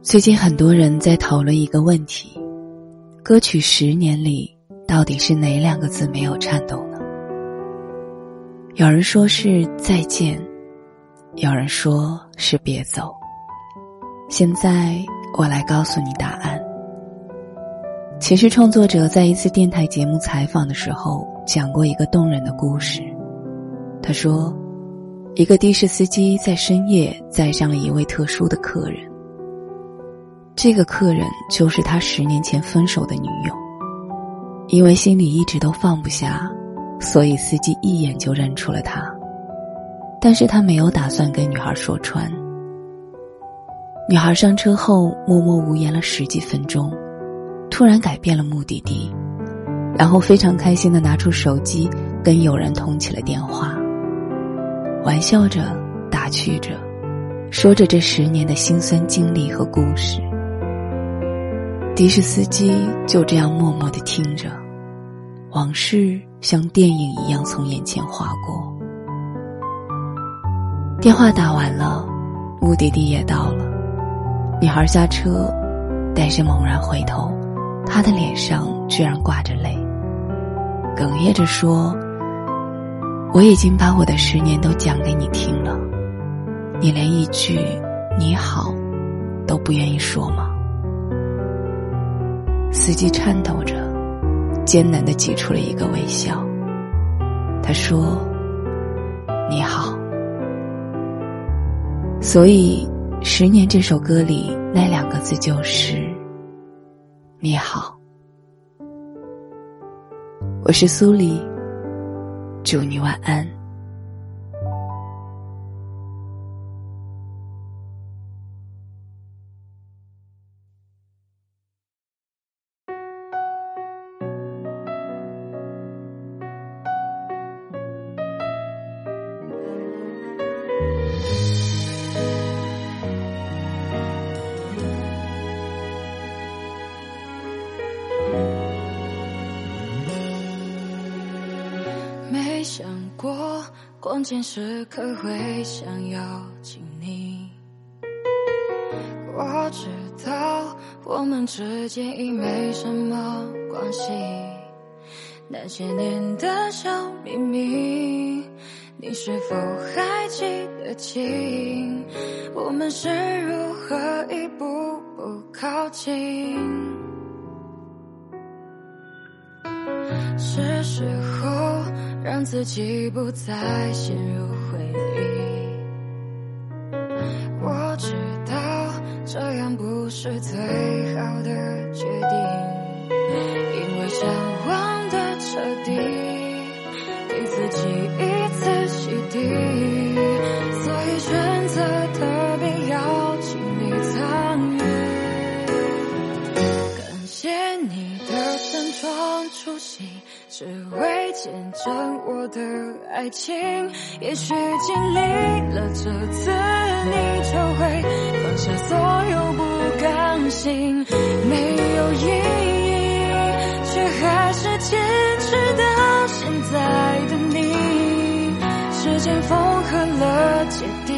最近很多人在讨论一个问题：歌曲《十年》里到底是哪两个字没有颤抖呢？有人说是再见，有人说是别走。现在我来告诉你答案。其实创作者在一次电台节目采访的时候讲过一个动人的故事。他说，一个的士司机在深夜载上了一位特殊的客人。这个客人就是他十年前分手的女友，因为心里一直都放不下，所以司机一眼就认出了她。但是他没有打算跟女孩说穿。女孩上车后默默无言了十几分钟，突然改变了目的地，然后非常开心的拿出手机跟友人通起了电话，玩笑着打趣着，说着这十年的辛酸经历和故事。的士司机就这样默默的听着，往事像电影一样从眼前划过。电话打完了，目的地也到了，女孩下车，但是猛然回头，她的脸上居然挂着泪，哽咽着说：“我已经把我的十年都讲给你听了，你连一句你好都不愿意说吗？”司机颤抖着，艰难的挤出了一个微笑。他说：“你好。”所以，《十年》这首歌里那两个字就是“你好”。我是苏黎，祝你晚安。关键时刻会想要亲你，我知道我们之间已没什么关系，那些年的小秘密，你是否还记得清？我们是如何一步步靠近？是时候。让自己不再陷入回忆。我知道这样不是最好的决定，因为想忘的彻底，给自己一次洗涤，所以选择特别邀请你参与。感谢你的盛装出席。只为见证我的爱情，也许经历了这次，你就会放下所有不甘心，没有意义，却还是坚持到现在的你。时间缝合了芥蒂，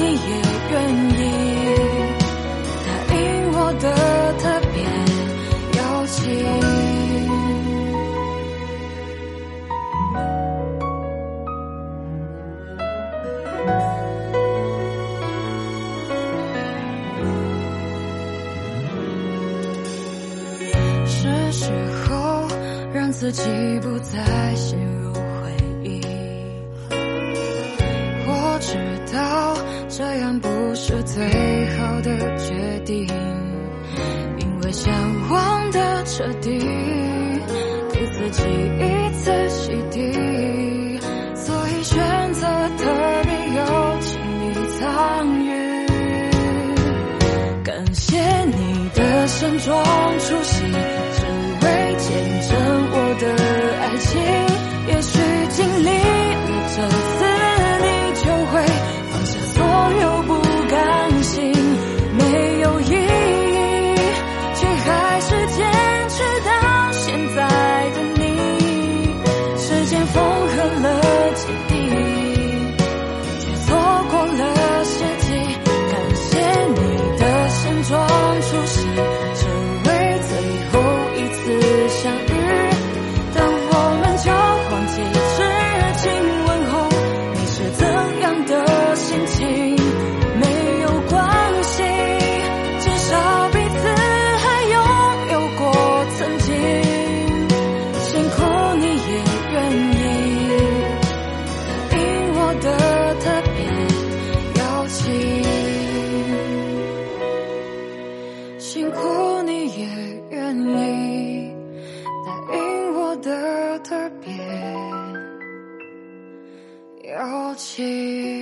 你也愿意答应我的特别邀请是时候让自己不再心这样不是最好的决定，因为想忘的彻底，给自己一次洗涤，所以选择特别邀请你参与。感谢你的盛装出席。耳边有记。